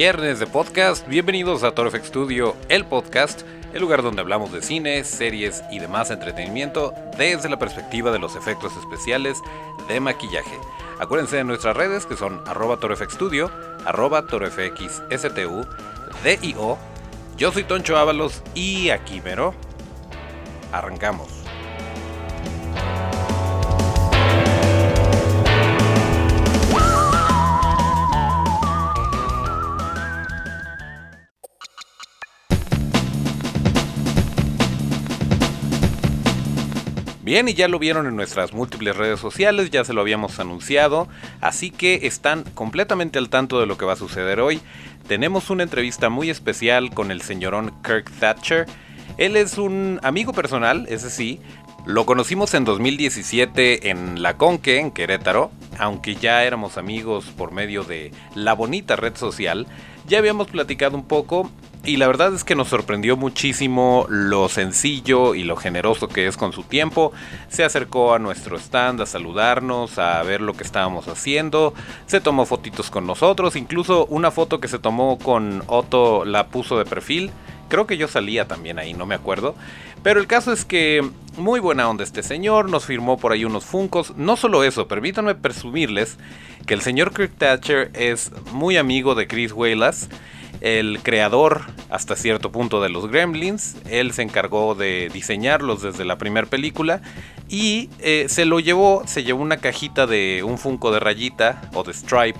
viernes de podcast. Bienvenidos a Torfx Studio, el podcast, el lugar donde hablamos de cine, series y demás entretenimiento desde la perspectiva de los efectos especiales de maquillaje. Acuérdense de nuestras redes que son arroba torfxstudio, arroba DIO. Yo soy Toncho Ábalos y aquí mero. Arrancamos. Bien, y ya lo vieron en nuestras múltiples redes sociales, ya se lo habíamos anunciado, así que están completamente al tanto de lo que va a suceder hoy. Tenemos una entrevista muy especial con el señorón Kirk Thatcher. Él es un amigo personal, ese sí. Lo conocimos en 2017 en La Conque, en Querétaro, aunque ya éramos amigos por medio de la bonita red social. Ya habíamos platicado un poco y la verdad es que nos sorprendió muchísimo lo sencillo y lo generoso que es con su tiempo. Se acercó a nuestro stand a saludarnos, a ver lo que estábamos haciendo. Se tomó fotitos con nosotros, incluso una foto que se tomó con Otto la puso de perfil. Creo que yo salía también ahí, no me acuerdo. Pero el caso es que muy buena onda este señor, nos firmó por ahí unos funcos. No solo eso, permítanme presumirles que el señor Kirk Thatcher es muy amigo de Chris Wallace el creador hasta cierto punto de los gremlins. Él se encargó de diseñarlos desde la primera película y eh, se lo llevó, se llevó una cajita de un Funko de rayita o de stripe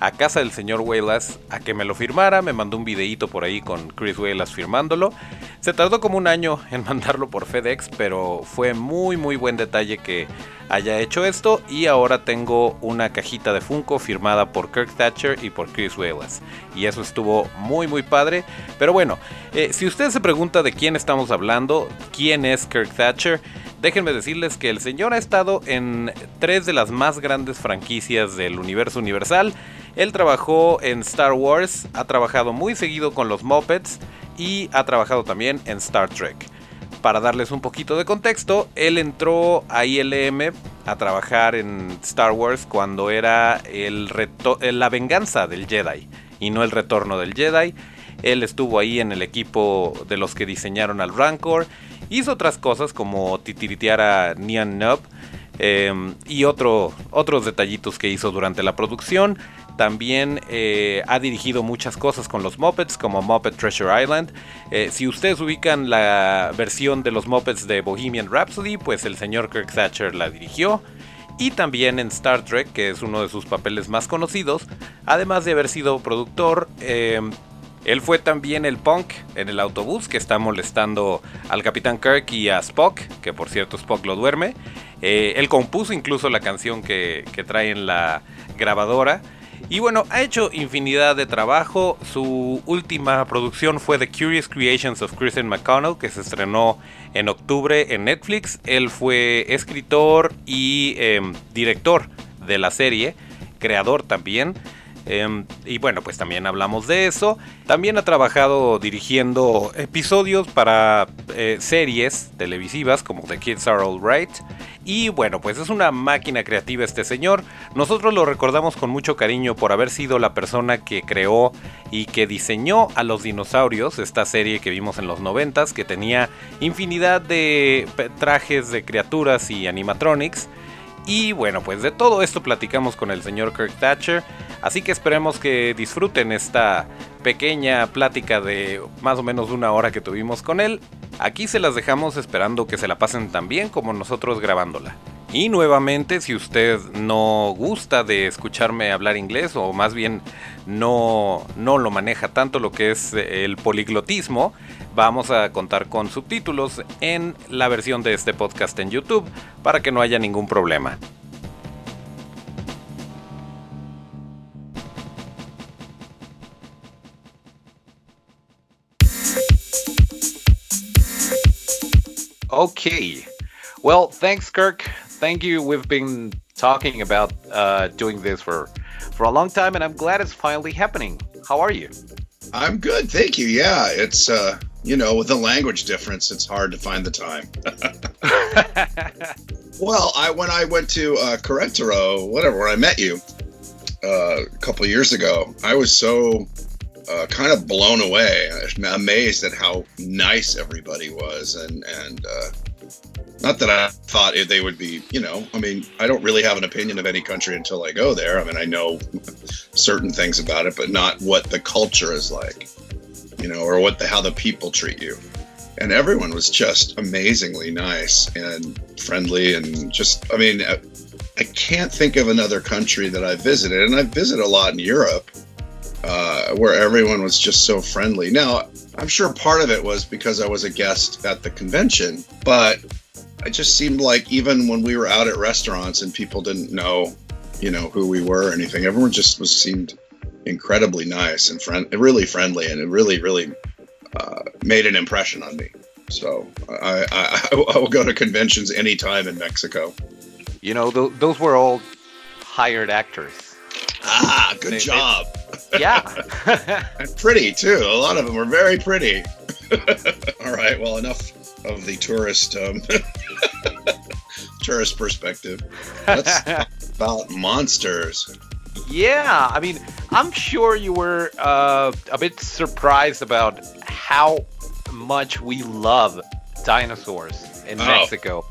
a casa del señor Wallace a que me lo firmara, me mandó un videíto por ahí con Chris Wallace firmándolo. Se tardó como un año en mandarlo por FedEx, pero fue muy muy buen detalle que haya hecho esto y ahora tengo una cajita de Funko firmada por Kirk Thatcher y por Chris Wallace. Y eso estuvo muy muy padre. Pero bueno, eh, si usted se pregunta de quién estamos hablando, quién es Kirk Thatcher, déjenme decirles que el señor ha estado en tres de las más grandes franquicias del universo universal. Él trabajó en Star Wars, ha trabajado muy seguido con los Muppets y ha trabajado también en Star Trek. Para darles un poquito de contexto, él entró a ILM a trabajar en Star Wars cuando era el la venganza del Jedi y no el retorno del Jedi. Él estuvo ahí en el equipo de los que diseñaron al Rancor. Hizo otras cosas como titiritear a Nian Nub em, y otro, otros detallitos que hizo durante la producción. También eh, ha dirigido muchas cosas con los Muppets, como Muppet Treasure Island. Eh, si ustedes ubican la versión de los Muppets de Bohemian Rhapsody, pues el señor Kirk Thatcher la dirigió. Y también en Star Trek, que es uno de sus papeles más conocidos, además de haber sido productor. Eh, él fue también el punk en el autobús que está molestando al Capitán Kirk y a Spock, que por cierto Spock lo duerme. él compuso incluso la canción que, que trae en la grabadora. Y bueno, ha hecho infinidad de trabajo. Su última producción fue The Curious Creations of Christian McConnell, que se estrenó en octubre en Netflix. Él fue escritor y em, director de la serie, creador también. Em, y bueno, pues también hablamos de eso. También ha trabajado dirigiendo episodios para eh, series televisivas como The Kids Are Alright. Y bueno, pues es una máquina creativa este señor. Nosotros lo recordamos con mucho cariño por haber sido la persona que creó y que diseñó a los dinosaurios, esta serie que vimos en los noventas, que tenía infinidad de trajes de criaturas y animatronics. Y bueno, pues de todo esto platicamos con el señor Kirk Thatcher. Así que esperemos que disfruten esta pequeña plática de más o menos una hora que tuvimos con él. Aquí se las dejamos esperando que se la pasen tan bien como nosotros grabándola. Y nuevamente, si usted no gusta de escucharme hablar inglés, o más bien no, no lo maneja tanto lo que es el poliglotismo, vamos a contar con subtítulos en la versión de este podcast en YouTube para que no haya ningún problema. Okay. Well, thanks, Kirk. Thank you. We've been talking about uh, doing this for for a long time, and I'm glad it's finally happening. How are you? I'm good, thank you. Yeah, it's uh, you know, with the language difference, it's hard to find the time. well, I when I went to uh, Querétaro, whatever, where I met you uh, a couple years ago, I was so uh, kind of blown away, amazed at how nice everybody was, and and uh, not that I thought they would be, you know, I mean, I don't really have an opinion of any country until I go there. I mean, I know certain things about it, but not what the culture is like, you know, or what the how the people treat you. And everyone was just amazingly nice and friendly, and just, I mean, I can't think of another country that I visited, and I visited a lot in Europe uh, where everyone was just so friendly. Now, I'm sure part of it was because I was a guest at the convention, but it just seemed like even when we were out at restaurants and people didn't know, you know, who we were or anything, everyone just was seemed incredibly nice and friend, really friendly, and it really, really uh, made an impression on me. So I, I, I will go to conventions anytime in Mexico. You know, th- those were all hired actors. Ah, good they, job. They, yeah. and pretty too. A lot of them were very pretty. all right. Well, enough of the tourist um, tourist perspective. Let's talk about monsters. Yeah, I mean, I'm sure you were uh, a bit surprised about how much we love dinosaurs in oh, Mexico.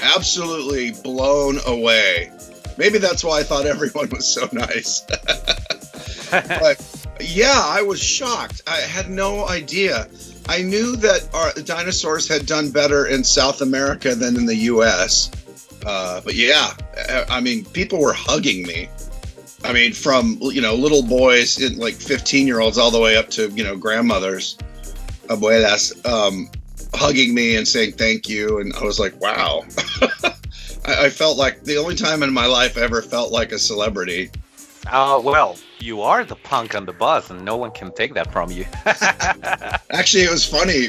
Absolutely blown away. Maybe that's why I thought everyone was so nice. but yeah, I was shocked. I had no idea. I knew that our dinosaurs had done better in South America than in the U.S. Uh, but yeah, I mean, people were hugging me. I mean, from you know little boys, like 15 year olds, all the way up to you know grandmothers, abuelas, um, hugging me and saying thank you, and I was like, wow. I, I, felt like the only time in my life I ever felt like a celebrity. Uh, well, you are the punk on the bus, and no one can take that from you. Actually, it was funny.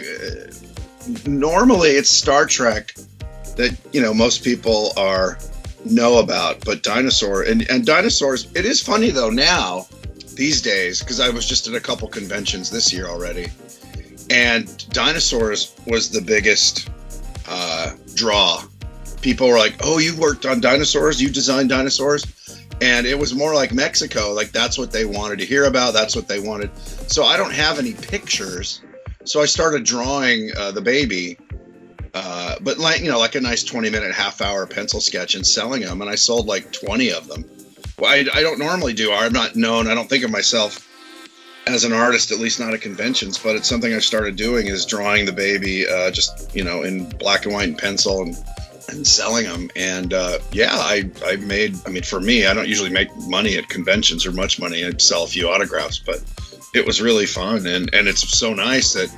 Normally, it's Star Trek that you know most people are know about, but dinosaur and, and dinosaurs. It is funny though now these days because I was just at a couple conventions this year already, and dinosaurs was the biggest uh, draw. People were like, "Oh, you worked on dinosaurs? You designed dinosaurs?" and it was more like Mexico. Like that's what they wanted to hear about. That's what they wanted. So I don't have any pictures. So I started drawing uh, the baby, uh, but like you know, like a nice twenty minute, half hour pencil sketch and selling them. And I sold like twenty of them. Well, I, I don't normally do. I'm not known. I don't think of myself as an artist, at least not at conventions. But it's something I've started doing is drawing the baby, uh, just you know, in black and white and pencil and and selling them. And uh, yeah, I, I made, I mean, for me, I don't usually make money at conventions or much money. I sell a few autographs, but it was really fun. And, and it's so nice that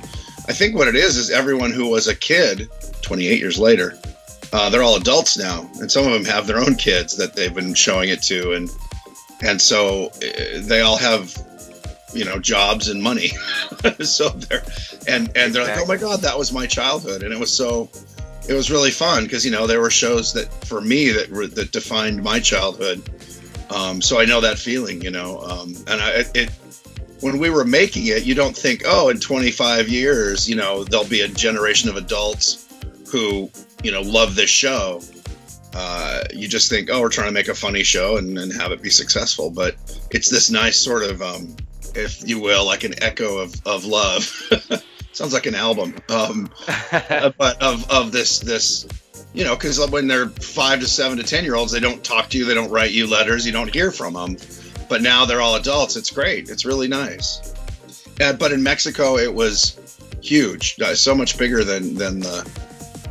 I think what it is is everyone who was a kid 28 years later, uh, they're all adults now. And some of them have their own kids that they've been showing it to. And, and so uh, they all have you know jobs and money so they're and and they're like oh my god that was my childhood and it was so it was really fun because you know there were shows that for me that were, that defined my childhood. Um, so I know that feeling, you know. Um, and I, it when we were making it, you don't think, oh, in 25 years, you know, there'll be a generation of adults who you know love this show. Uh, you just think, oh, we're trying to make a funny show and, and have it be successful. But it's this nice sort of, um, if you will, like an echo of, of love. sounds like an album. Um, but of of this this you know because when they're five to seven to ten year olds, they don't talk to you, they don't write you letters, you don't hear from them. But now they're all adults. It's great. It's really nice. Uh, but in Mexico, it was huge, uh, so much bigger than than the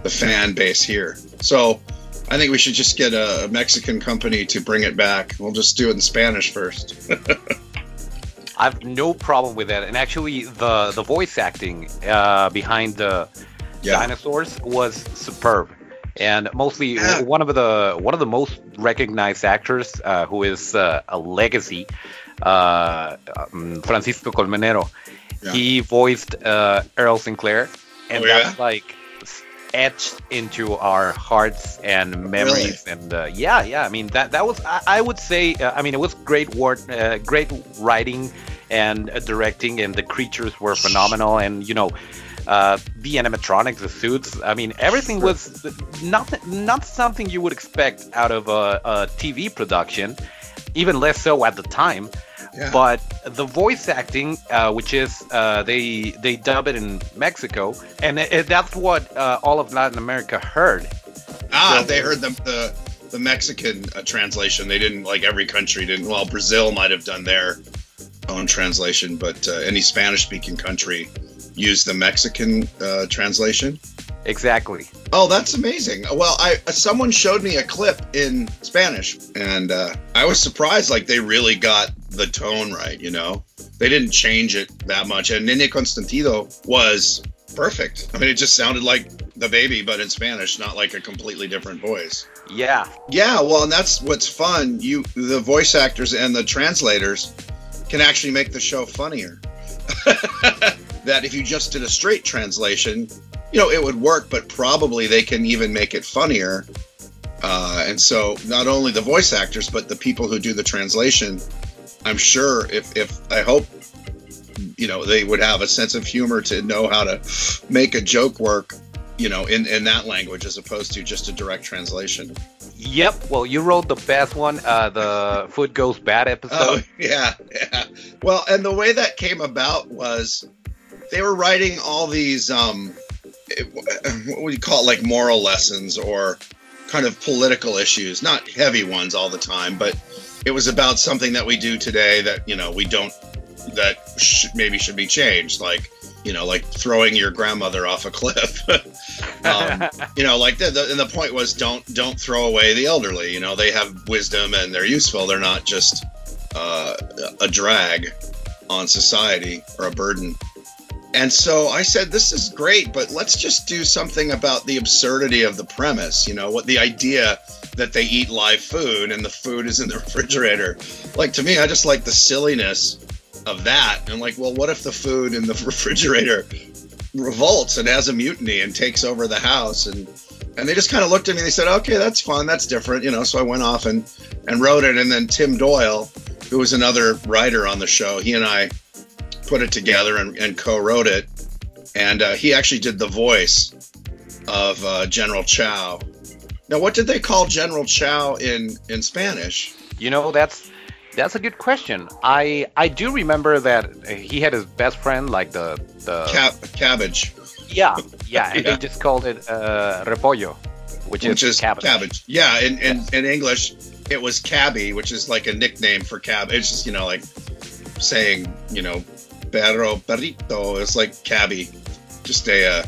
the fan base here. So I think we should just get a Mexican company to bring it back. We'll just do it in Spanish first. I have no problem with that. And actually, the the voice acting uh, behind the yeah. dinosaurs was superb. And mostly yeah. one of the one of the most recognized actors, uh, who is uh, a legacy, uh, um, Francisco Colmenero. Yeah. He voiced uh, Earl Sinclair, and oh, that's like etched into our hearts and memories. Really? And uh, yeah, yeah. I mean that that was I, I would say uh, I mean it was great work, uh, great writing and uh, directing, and the creatures were phenomenal. And you know. Uh, the animatronics, the suits. I mean, everything was not not something you would expect out of a, a TV production, even less so at the time. Yeah. But the voice acting, uh, which is uh, they they dub it in Mexico, and it, it, that's what uh, all of Latin America heard. Ah, so, they heard the the, the Mexican uh, translation. They didn't like every country didn't. Well, Brazil might have done their own translation, but uh, any Spanish speaking country used the Mexican uh, translation. Exactly. Oh, that's amazing. Well, I someone showed me a clip in Spanish, and uh, I was surprised. Like they really got the tone right. You know, they didn't change it that much. And Nene Consentido was perfect. I mean, it just sounded like the baby, but in Spanish, not like a completely different voice. Yeah. Yeah. Well, and that's what's fun. You, the voice actors and the translators, can actually make the show funnier. that if you just did a straight translation, you know, it would work, but probably they can even make it funnier. Uh, and so, not only the voice actors, but the people who do the translation, I'm sure if, if I hope, you know, they would have a sense of humor to know how to make a joke work, you know, in, in that language as opposed to just a direct translation. Yep. Well, you wrote the best one, uh, the Food Goes Bad episode. Oh, yeah, yeah. Well, and the way that came about was they were writing all these, um, what would you call it, like moral lessons or kind of political issues, not heavy ones all the time, but it was about something that we do today that, you know, we don't, that sh- maybe should be changed. Like, you know, like throwing your grandmother off a cliff. um, you know, like the, the, and the point was don't don't throw away the elderly. You know, they have wisdom and they're useful. They're not just uh, a drag on society or a burden. And so I said, this is great, but let's just do something about the absurdity of the premise. You know, what the idea that they eat live food and the food is in the refrigerator. Like to me, I just like the silliness of that. And like, well, what if the food in the refrigerator revolts and has a mutiny and takes over the house? And and they just kind of looked at me and they said, okay, that's fun, that's different, you know. So I went off and and wrote it. And then Tim Doyle, who was another writer on the show, he and I put it together and, and co-wrote it. And uh, he actually did the voice of uh, General Chow. Now, what did they call General Chow in in Spanish? You know, that's that's a good question. I I do remember that he had his best friend, like the the Cab- cabbage. Yeah, yeah, and yeah. they just called it uh, repollo, which, which is, is cabbage. cabbage. Yeah, in, in, yes. in English, it was cabby, which is like a nickname for cab. It's just you know like saying you know perro perrito. It's like cabby, just a uh,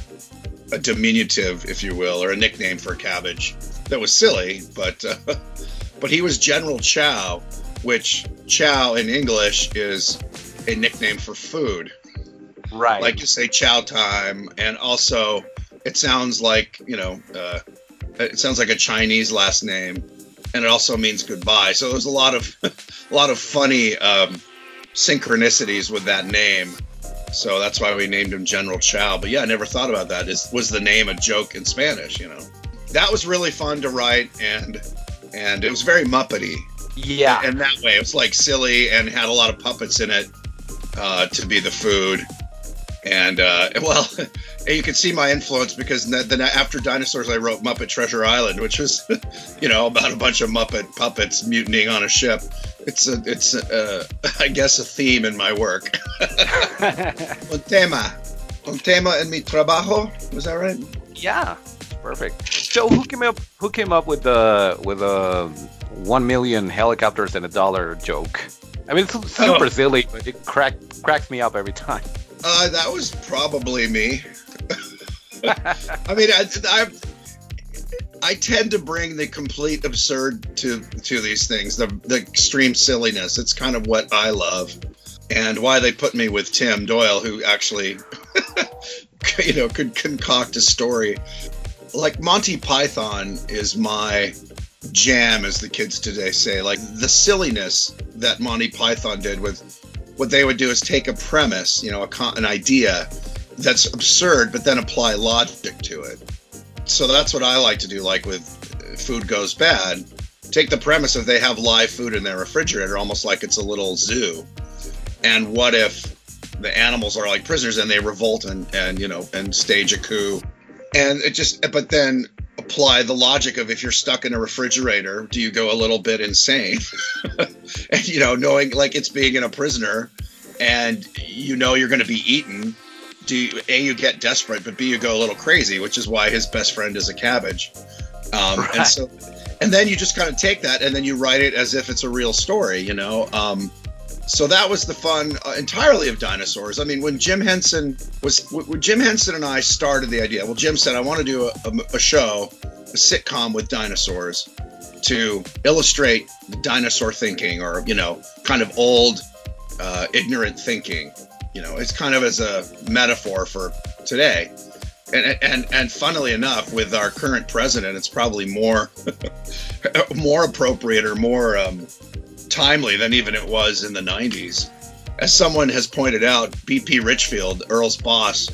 a diminutive, if you will, or a nickname for cabbage. That was silly, but uh, but he was General Chow, which chow in English is a nickname for food. Right. Like you say chow time, and also it sounds like, you know, uh, it sounds like a Chinese last name, and it also means goodbye. So there's a lot of a lot of funny um, synchronicities with that name. So that's why we named him General Chow. But yeah, I never thought about that. Is was the name a joke in Spanish? You know, that was really fun to write, and and it was very Muppety. Yeah. And that way, it was like silly and had a lot of puppets in it uh, to be the food. And uh, well, you can see my influence because then after dinosaurs, I wrote Muppet Treasure Island, which was, you know, about a bunch of Muppet puppets mutinying on a ship. It's a, it's a, uh, I guess a theme in my work. un tema, un tema en mi trabajo. Was that right? Yeah, perfect. So who came up? Who came up with the with a one million helicopters and a dollar joke. I mean, it's super oh. silly, but it crack, cracks me up every time. Uh, that was probably me. I mean, I, I, I tend to bring the complete absurd to to these things, the the extreme silliness. It's kind of what I love, and why they put me with Tim Doyle, who actually, you know, could concoct a story. Like Monty Python is my jam, as the kids today say. Like the silliness that Monty Python did with what they would do is take a premise, you know, a, an idea that's absurd, but then apply logic to it. So that's what I like to do. Like with uh, food goes bad, take the premise of they have live food in their refrigerator, almost like it's a little zoo. And what if the animals are like prisoners and they revolt and, and you know and stage a coup? And it just, but then apply the logic of if you're stuck in a refrigerator, do you go a little bit insane? and you know, knowing like it's being in a prisoner and you know you're going to be eaten, do you, a you get desperate, but b you go a little crazy, which is why his best friend is a cabbage. Um, right. And so, and then you just kind of take that and then you write it as if it's a real story, you know. Um, so that was the fun uh, entirely of dinosaurs. I mean, when Jim Henson was, when Jim Henson and I started the idea, well, Jim said, I want to do a, a, a show, a sitcom with dinosaurs to illustrate dinosaur thinking or, you know, kind of old, uh, ignorant thinking. You know, it's kind of as a metaphor for today. And, and and funnily enough, with our current president, it's probably more more appropriate or more um, timely than even it was in the 90s. As someone has pointed out, BP Richfield, Earl's boss,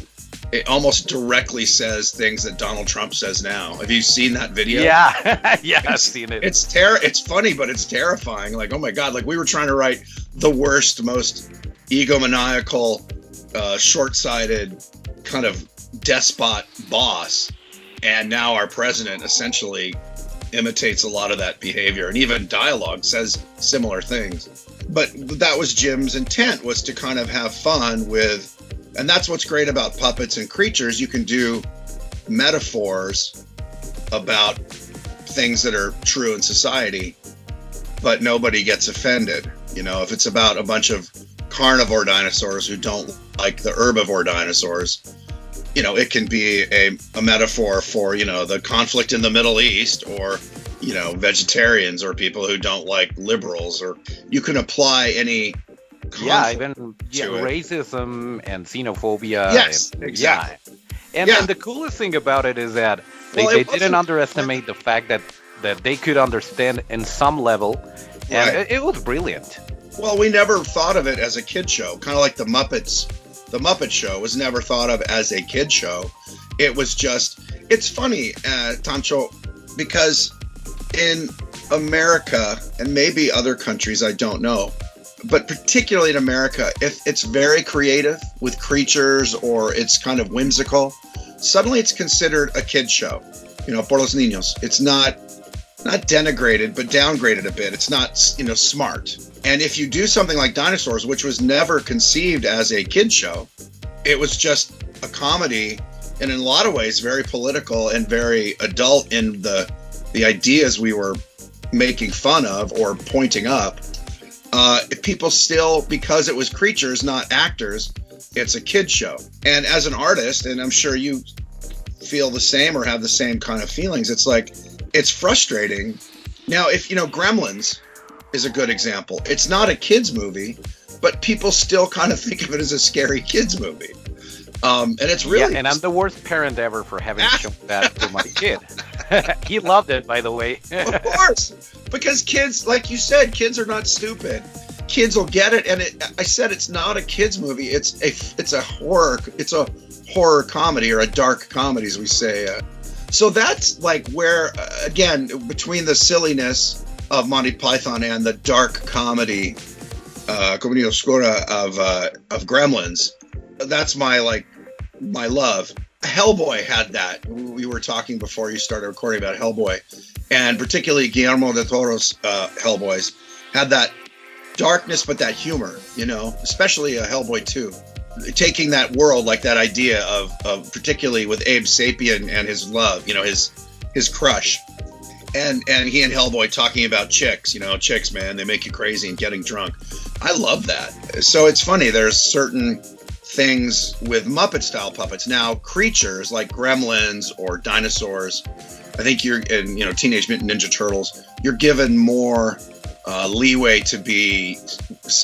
it almost directly says things that Donald Trump says now. Have you seen that video? Yeah, yeah, it's, I've seen it. It's ter- It's funny, but it's terrifying. Like, oh my god! Like we were trying to write the worst, most egomaniacal, uh, short-sighted, kind of despot boss, and now our president essentially imitates a lot of that behavior. And even dialogue says similar things. But that was jim's intent was to kind of have fun with and that's what's great about puppets and creatures. You can do metaphors about things that are true in society but nobody gets offended. You know if it's about a bunch of carnivore dinosaurs who don't like the herbivore dinosaurs you know, it can be a, a metaphor for, you know, the conflict in the Middle East or, you know, vegetarians or people who don't like liberals or you can apply any yeah, even yeah, racism and xenophobia. Yes, and, exactly. Yeah. And, yeah. and the coolest thing about it is that they, well, they didn't underestimate the fact that, that they could understand in some level, and right. it, it was brilliant. Well, we never thought of it as a kid show, kind of like the Muppets the Muppet Show was never thought of as a kid show. It was just, it's funny, uh, Tancho, because in America and maybe other countries, I don't know, but particularly in America, if it's very creative with creatures or it's kind of whimsical, suddenly it's considered a kid show. You know, por los niños. It's not not denigrated, but downgraded a bit. It's not, you know, smart. And if you do something like Dinosaurs, which was never conceived as a kid show, it was just a comedy and in a lot of ways very political and very adult in the the ideas we were making fun of or pointing up. Uh, people still, because it was creatures, not actors, it's a kid show. And as an artist, and I'm sure you feel the same or have the same kind of feelings, it's like it's frustrating. Now, if you know, Gremlins is a good example. It's not a kids movie, but people still kind of think of it as a scary kids movie. Um, and it's really yeah, and I'm the worst parent ever for having shown that to my kid. he loved it, by the way. of course, because kids, like you said, kids are not stupid. Kids will get it, and it, I said it's not a kids movie. It's a it's a horror. It's a horror comedy or a dark comedy, as we say. Uh, so that's like where, uh, again, between the silliness of Monty Python and the dark comedy, uh, Commedia Oscura of uh, of Gremlins, that's my like my love. Hellboy had that. We were talking before you started recording about Hellboy, and particularly Guillermo del Toro's uh, Hellboys had that darkness, but that humor. You know, especially a Hellboy two taking that world like that idea of, of particularly with Abe Sapien and his love, you know, his his crush. And and he and Hellboy talking about chicks, you know, chicks, man, they make you crazy and getting drunk. I love that. So it's funny, there's certain things with Muppet style puppets. Now, creatures like gremlins or dinosaurs, I think you're and you know, Teenage Mutant Ninja Turtles, you're given more uh, leeway to be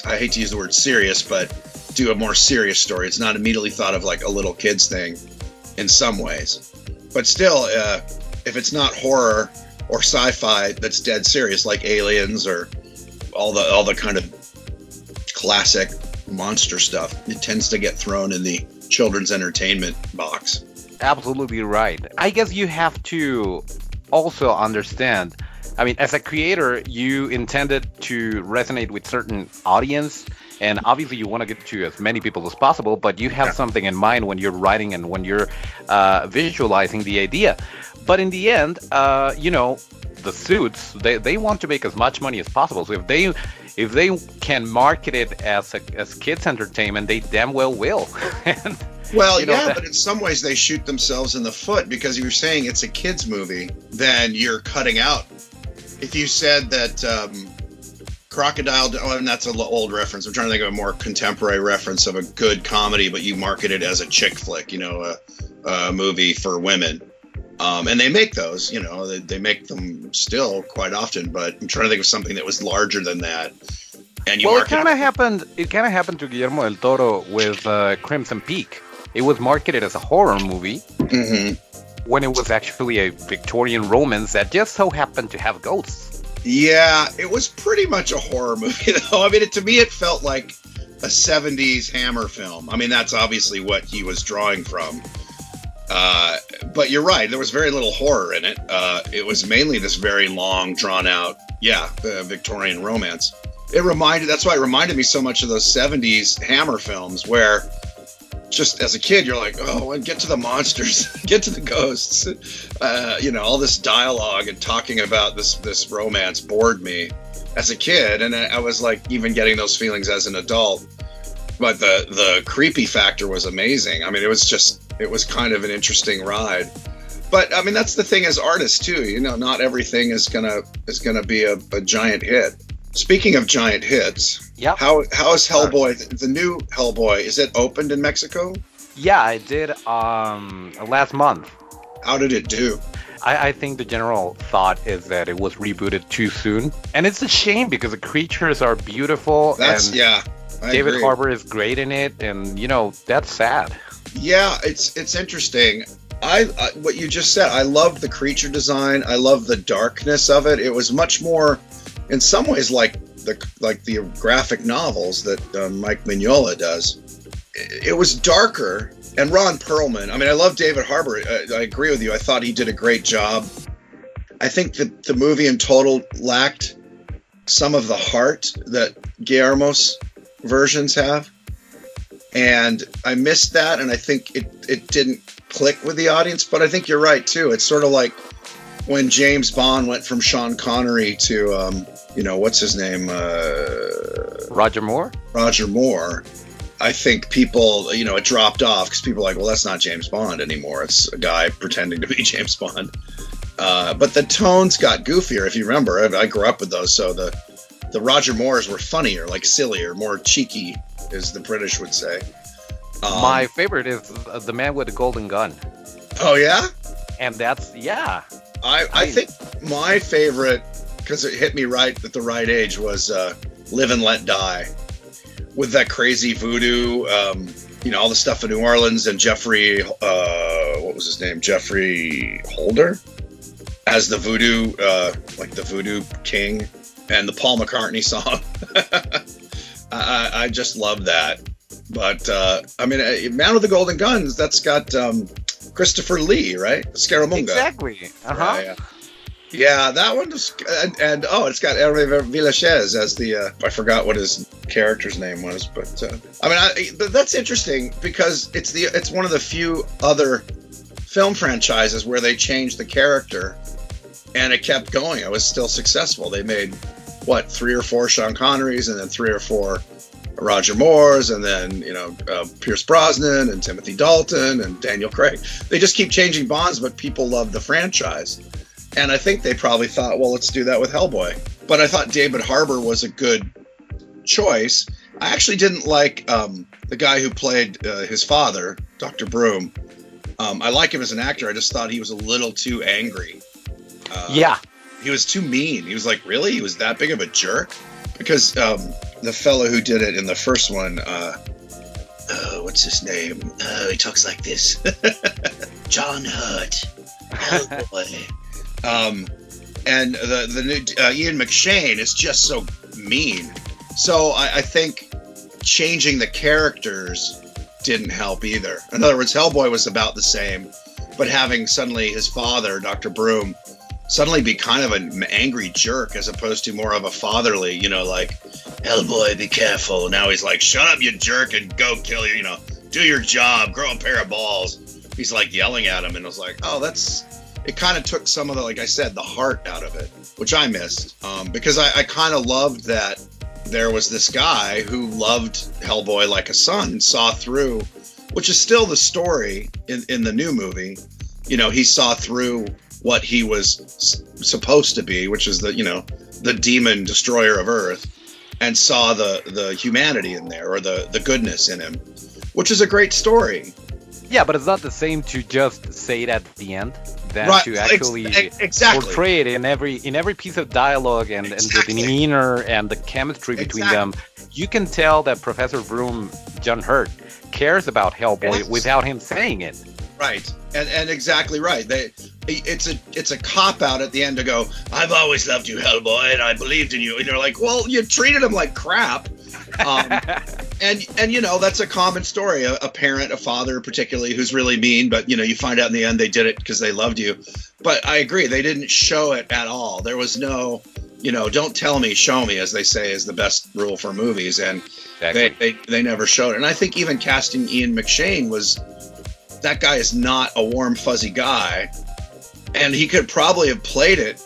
I hate to use the word serious, but do a more serious story. It's not immediately thought of like a little kids thing in some ways. But still, uh, if it's not horror or sci-fi that's dead serious, like Aliens or all the all the kind of classic monster stuff, it tends to get thrown in the children's entertainment box. Absolutely right. I guess you have to also understand. I mean, as a creator, you intended to resonate with certain audience and obviously you want to get to as many people as possible, but you have yeah. something in mind when you're writing and when you're uh, visualizing the idea. But in the end, uh, you know, the suits they, they want to make as much money as possible. So if they if they can market it as a, as kids entertainment, they damn well will. and, well, you know, yeah, that... but in some ways they shoot themselves in the foot because if you're saying it's a kids movie, then you're cutting out. If you said that um, Crocodile, oh, and that's an old reference. I'm trying to think of a more contemporary reference of a good comedy, but you market it as a chick flick, you know, a, a movie for women. Um, and they make those, you know, they, they, make them still quite often. But I'm trying to think of something that was larger than that. And you well, it kind of happened. It kind of happened to Guillermo del Toro with uh, Crimson Peak. It was marketed as a horror movie mm-hmm. when it was actually a Victorian romance that just so happened to have ghosts. Yeah, it was pretty much a horror movie, though. I mean, it, to me, it felt like a 70s Hammer film. I mean, that's obviously what he was drawing from. Uh, but you're right. There was very little horror in it. Uh, it was mainly this very long, drawn out, yeah, Victorian romance. It reminded. That's why it reminded me so much of those '70s Hammer films, where just as a kid, you're like, oh, and get to the monsters, get to the ghosts. Uh, you know, all this dialogue and talking about this this romance bored me as a kid, and I was like, even getting those feelings as an adult. But the the creepy factor was amazing. I mean, it was just it was kind of an interesting ride. But I mean, that's the thing as artists too. You know, not everything is gonna is gonna be a, a giant hit. Speaking of giant hits, yeah, how how is Hellboy the new Hellboy? Is it opened in Mexico? Yeah, I did um last month. How did it do? I, I, think the general thought is that it was rebooted too soon, and it's a shame because the creatures are beautiful. That's yeah. I David agree. Harbour is great in it, and you know that's sad. Yeah, it's it's interesting. I, I, what you just said. I love the creature design. I love the darkness of it. It was much more, in some ways, like the like the graphic novels that uh, Mike Mignola does. It, was darker. And Ron Perlman. I mean, I love David Harbour. I, I agree with you. I thought he did a great job. I think that the movie in total lacked some of the heart that Guillermo's versions have and I missed that, and I think it it didn't click with the audience. But I think you're right too. It's sort of like when James Bond went from Sean Connery to um, you know what's his name, uh, Roger Moore. Roger Moore. I think people, you know, it dropped off because people are like, well, that's not James Bond anymore. It's a guy pretending to be James Bond. Uh, but the tones got goofier. If you remember, I, I grew up with those, so the the Roger Moores were funnier, like sillier, more cheeky as the British would say. Um, My favorite is the man with the golden gun. Oh yeah, and that's yeah. I I, I think my favorite because it hit me right at the right age was uh, "Live and Let Die," with that crazy voodoo. Um, you know all the stuff in New Orleans and Jeffrey, Uh, what was his name? Geoffrey Holder as the voodoo, uh, like the voodoo king, and the Paul McCartney song. I, I just love that. But uh, I mean, uh, Man with the Golden Guns. That's got um, Christopher Lee, right? Scaramanga. Exactly. Uh huh. Yeah, yeah. that one. Was, and, and, oh, it's got Hervé Villechaize as the. Uh, I forgot what his character's name was, but uh, I mean, I, that's interesting because it's the it's one of the few other film franchises where they changed the character, and it kept going. It was still successful. They made what three or four Sean Connerys, and then three or four Roger Moores, and then you know uh, Pierce Brosnan and Timothy Dalton and Daniel Craig. They just keep changing Bonds, but people love the franchise, and I think they probably thought, well, let's do that with Hellboy. But I thought David Harbour was a good choice. I actually didn't like um, the guy who played uh, his father, Doctor Broom. Um, I like him as an actor. I just thought he was a little too angry. Uh, yeah, he was too mean. He was like, really? He was that big of a jerk? Because um, the fellow who did it in the first one, uh, uh, what's his name? Uh, he talks like this. John Hurt. Hellboy. um, and the the new uh, Ian McShane is just so mean. So I, I think changing the characters didn't help either. In other words, Hellboy was about the same, but having suddenly his father, Dr. Broom, suddenly be kind of an angry jerk as opposed to more of a fatherly, you know, like Hellboy, be careful. Now he's like, shut up, you jerk, and go kill you. You know, do your job, grow a pair of balls. He's like yelling at him, and I was like, oh, that's. It kind of took some of the, like I said, the heart out of it, which I missed um, because I, I kind of loved that there was this guy who loved Hellboy like a son, and saw through, which is still the story in, in the new movie. You know, he saw through what he was s- supposed to be, which is the, you know, the demon destroyer of Earth, and saw the the humanity in there or the the goodness in him, which is a great story. Yeah, but it's not the same to just say it at the end than right. to actually Ex- exactly. portray it in every in every piece of dialogue and, exactly. and the demeanor and the chemistry between exactly. them. You can tell that Professor Broom, John Hurt, cares about Hellboy yes. without him saying it. Right, and and exactly right. They, it's a it's a cop out at the end to go. I've always loved you, Hellboy, and I believed in you. And you're like, well, you treated him like crap. Um, and and you know that's a common story. A, a, parent, a father, particularly, who's really mean, but you know you find out in the end they did it because they loved you. But I agree, they didn't show it at all. There was no, you know, don't tell me, show me, as they say is the best rule for movies, and exactly. they, they they never showed it. And I think even casting Ian McShane was that guy is not a warm fuzzy guy, and he could probably have played it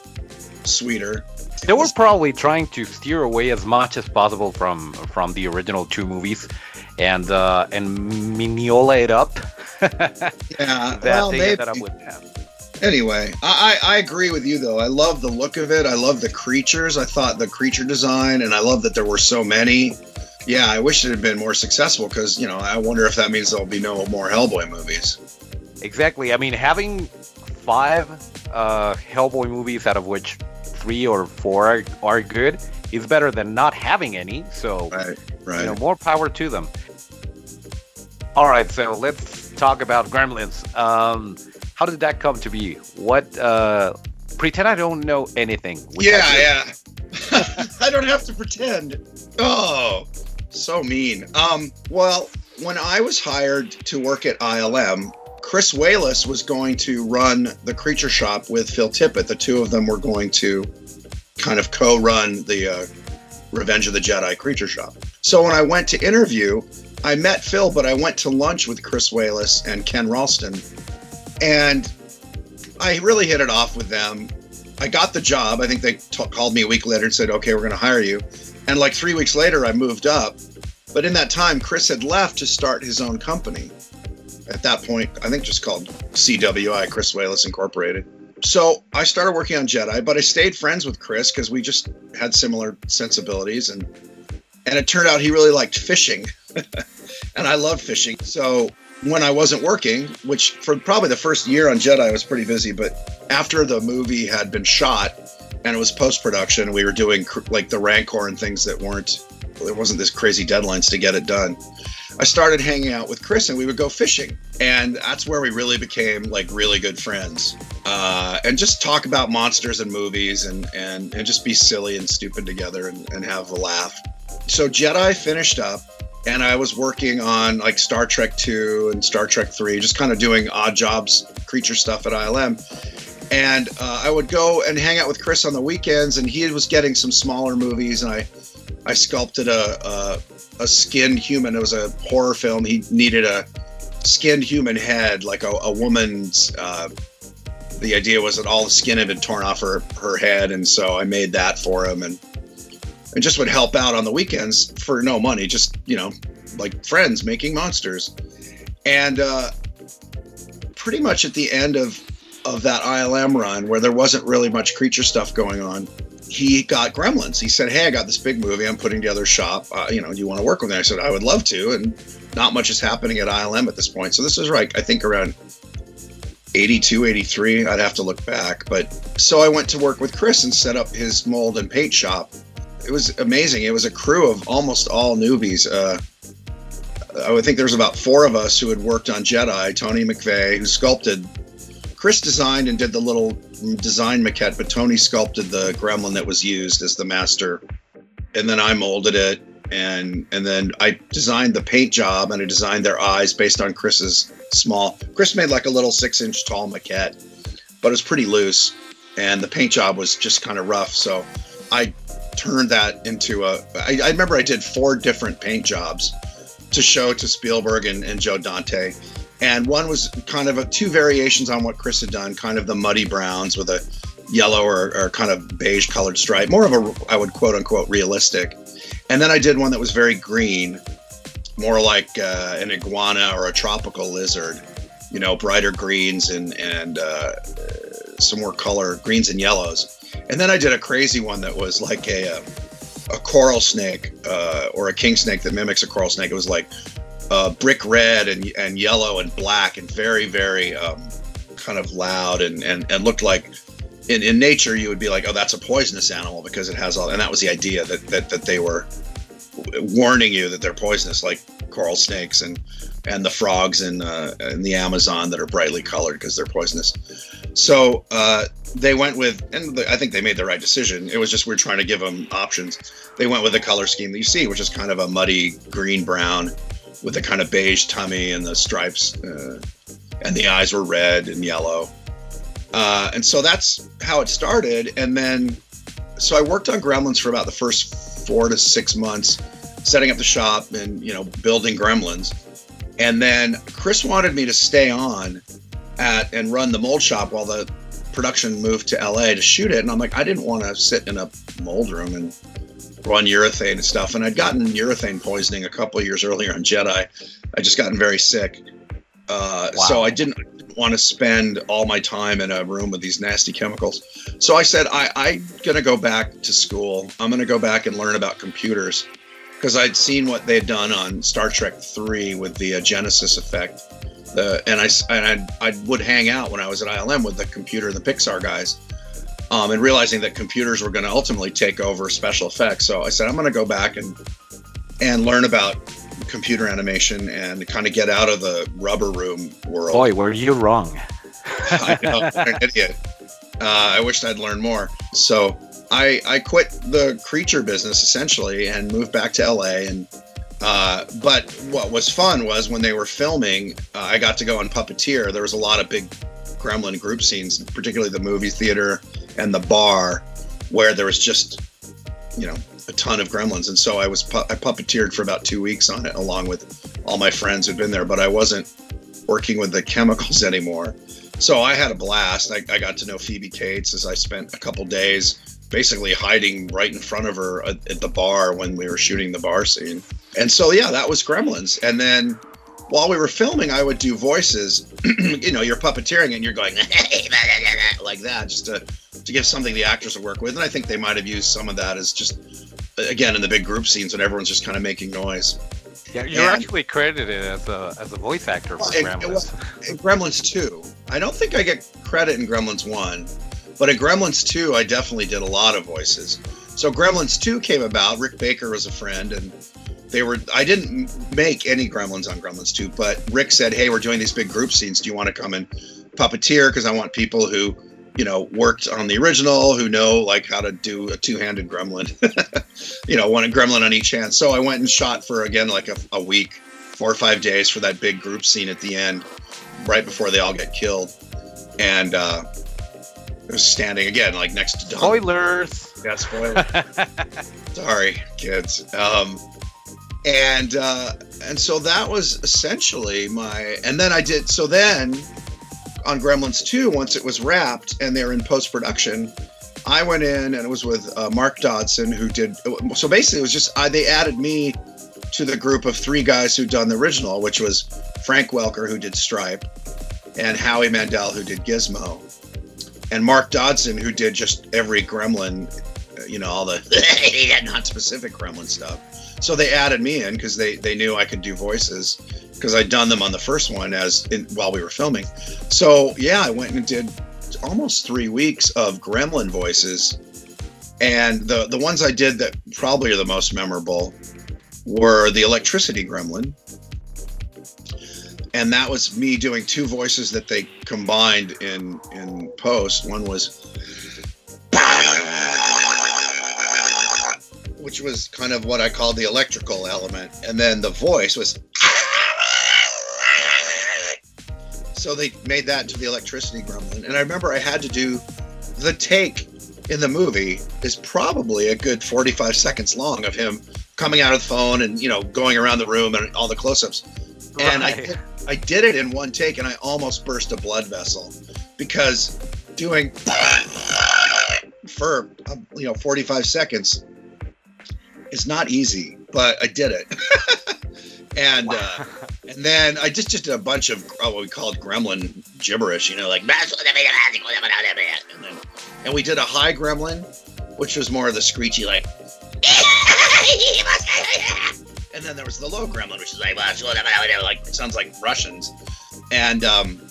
sweeter. They were probably trying to steer away as much as possible from from the original two movies, and uh, and Mignola it up. yeah, well, maybe. Anyway, I, I agree with you though. I love the look of it. I love the creatures. I thought the creature design, and I love that there were so many yeah, I wish it had been more successful because you know I wonder if that means there'll be no more Hellboy movies. Exactly. I mean, having five uh, Hellboy movies, out of which three or four are, are good, is better than not having any. So, right, right. you know, more power to them. All right, so let's talk about Gremlins. Um, how did that come to be? What? Uh, pretend I don't know anything. Yeah, I yeah. I don't have to pretend. Oh, so mean. Um, well, when I was hired to work at ILM, Chris Walas was going to run the creature shop with Phil Tippett. The two of them were going to kind of co run the uh, Revenge of the Jedi creature shop. So when I went to interview, I met Phil, but I went to lunch with Chris Walas and Ken Ralston. And I really hit it off with them. I got the job. I think they t- called me a week later and said, okay, we're going to hire you. And like three weeks later, I moved up. But in that time, Chris had left to start his own company. At that point, I think just called CWI, Chris Walas Incorporated. So I started working on Jedi, but I stayed friends with Chris because we just had similar sensibilities, and and it turned out he really liked fishing, and I love fishing. So when I wasn't working, which for probably the first year on Jedi I was pretty busy, but after the movie had been shot, and it was post production. We were doing like the Rancor and things that weren't there wasn't this crazy deadlines to get it done. I started hanging out with Chris and we would go fishing, and that's where we really became like really good friends, uh, and just talk about monsters and movies and and and just be silly and stupid together and, and have a laugh. So Jedi finished up, and I was working on like Star Trek two and Star Trek three, just kind of doing odd jobs, creature stuff at ILM and uh, I would go and hang out with Chris on the weekends, and he was getting some smaller movies, and I I sculpted a a, a skinned human. It was a horror film. He needed a skinned human head, like a, a woman's. Uh, the idea was that all the skin had been torn off her her head, and so I made that for him, and and just would help out on the weekends for no money, just you know, like friends making monsters, and uh, pretty much at the end of of that ILM run where there wasn't really much creature stuff going on, he got Gremlins. He said, "Hey, I got this big movie. I'm putting together shop. Uh, you know, do you want to work with me?" I said, "I would love to." And not much is happening at ILM at this point. So this is right. I think around 82, 83. I'd have to look back. But so I went to work with Chris and set up his mold and paint shop. It was amazing. It was a crew of almost all newbies. Uh, I would think there was about four of us who had worked on Jedi. Tony McVey, who sculpted Chris designed and did the little design maquette, but Tony sculpted the gremlin that was used as the master. And then I molded it and and then I designed the paint job and I designed their eyes based on Chris's small. Chris made like a little six inch tall maquette, but it was pretty loose, and the paint job was just kind of rough. So I turned that into a. I, I remember I did four different paint jobs to show to Spielberg and, and Joe Dante. And one was kind of a, two variations on what Chris had done, kind of the muddy browns with a yellow or, or kind of beige colored stripe, more of a, I would quote unquote, realistic. And then I did one that was very green, more like uh, an iguana or a tropical lizard, you know, brighter greens and, and uh, some more color, greens and yellows. And then I did a crazy one that was like a, a, a coral snake uh, or a king snake that mimics a coral snake. It was like uh, brick red and, and yellow and black and very, very um, kind of loud and, and, and looked like in, in nature you would be like, oh, that's a poisonous animal because it has all. And that was the idea that, that, that they were warning you that they're poisonous, like coral snakes and and the frogs in uh, in the Amazon that are brightly colored because they're poisonous. So uh, they went with, and I think they made the right decision. It was just we're trying to give them options. They went with the color scheme that you see, which is kind of a muddy green brown with a kind of beige tummy and the stripes, uh, and the eyes were red and yellow. Uh, and so that's how it started. And then, so I worked on Gremlins for about the first four to six months, setting up the shop and you know building Gremlins. And then Chris wanted me to stay on at and run the mold shop while the production moved to LA to shoot it. And I'm like, I didn't want to sit in a mold room and run urethane and stuff. And I'd gotten urethane poisoning a couple years earlier on Jedi. I just gotten very sick. Uh, wow. So I didn't want to spend all my time in a room with these nasty chemicals. So I said, I, I'm going to go back to school. I'm going to go back and learn about computers because I'd seen what they'd done on Star Trek 3 with the uh, Genesis effect. The, and I and I, I would hang out when I was at ILM with the computer, the Pixar guys, um, and realizing that computers were going to ultimately take over special effects. So I said, I'm going to go back and and learn about computer animation and kind of get out of the rubber room world. Boy, were you wrong. I know, an idiot. Uh, I wished I'd learned more. So I, I quit the creature business essentially and moved back to LA. And uh, but what was fun was when they were filming, uh, I got to go on Puppeteer. There was a lot of big Gremlin group scenes, particularly the movie theater and the bar, where there was just you know a ton of gremlins. And so i was pu- i puppeteered for about two weeks on it along with all my friends who'd been there but i wasn't working with the chemicals anymore. So i had a blast. I, I got to know phoebe cates as i spent a couple days basically hiding right in front of her at, at the bar when we were shooting the bar scene. And so yeah that was gremlins. And then while we were filming, I would do voices. you know, you're puppeteering and you're going like that, just to to give something the actors to work with. And I think they might have used some of that as just again in the big group scenes when everyone's just kind of making noise. Yeah, you're and, actually credited as a as a voice actor for Gremlins. In Gremlins two, I don't think I get credit in Gremlins one, but in Gremlins two, I definitely did a lot of voices. So Gremlins two came about. Rick Baker was a friend, and they were. I didn't make any Gremlins on Gremlins two, but Rick said, "Hey, we're doing these big group scenes. Do you want to come and puppeteer? Because I want people who." you know, worked on the original, who know like how to do a two-handed gremlin, you know, one gremlin on each hand. So I went and shot for again like a, a, week, four or five days for that big group scene at the end, right before they all get killed, and uh, I was standing again like next to Don. Spoilers. Yeah, spoilers. Sorry, kids. Um, and uh, and so that was essentially my. And then I did so then on Gremlins 2, once it was wrapped and they're in post production, I went in and it was with uh, Mark Dodson, who did. So basically, it was just I, they added me to the group of three guys who'd done the original, which was Frank Welker, who did Stripe, and Howie Mandel, who did Gizmo, and Mark Dodson, who did just every Gremlin, you know, all the not specific Gremlin stuff. So they added me in because they they knew I could do voices because I'd done them on the first one as in, while we were filming. So yeah, I went and did almost three weeks of Gremlin voices, and the the ones I did that probably are the most memorable were the Electricity Gremlin, and that was me doing two voices that they combined in in post. One was which was kind of what I called the electrical element, and then the voice was so they made that into the electricity gremlin. And I remember I had to do the take in the movie is probably a good 45 seconds long of him coming out of the phone and you know going around the room and all the close-ups. Right. And I I did it in one take and I almost burst a blood vessel because doing for um, you know 45 seconds is not easy, but I did it. and uh, and then I just just did a bunch of oh, what we called gremlin gibberish, you know, like and then and we did a high gremlin, which was more of the screechy like. and then there was the low gremlin, which is like like sounds like Russians, and um,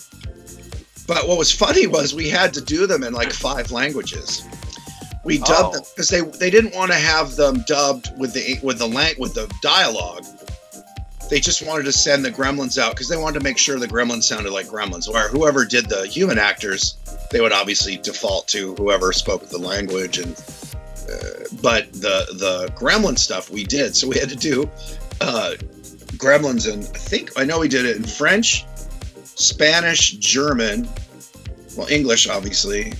but what was funny was we had to do them in like five languages. We dubbed oh. them because they they didn't want to have them dubbed with the with the lang- with the dialogue. They just wanted to send the gremlins out because they wanted to make sure the gremlins sounded like gremlins. Or whoever did the human actors, they would obviously default to whoever spoke the language. And uh, but the the gremlin stuff we did, so we had to do uh, gremlins, and I think I know we did it in French, Spanish, German, well, English, obviously.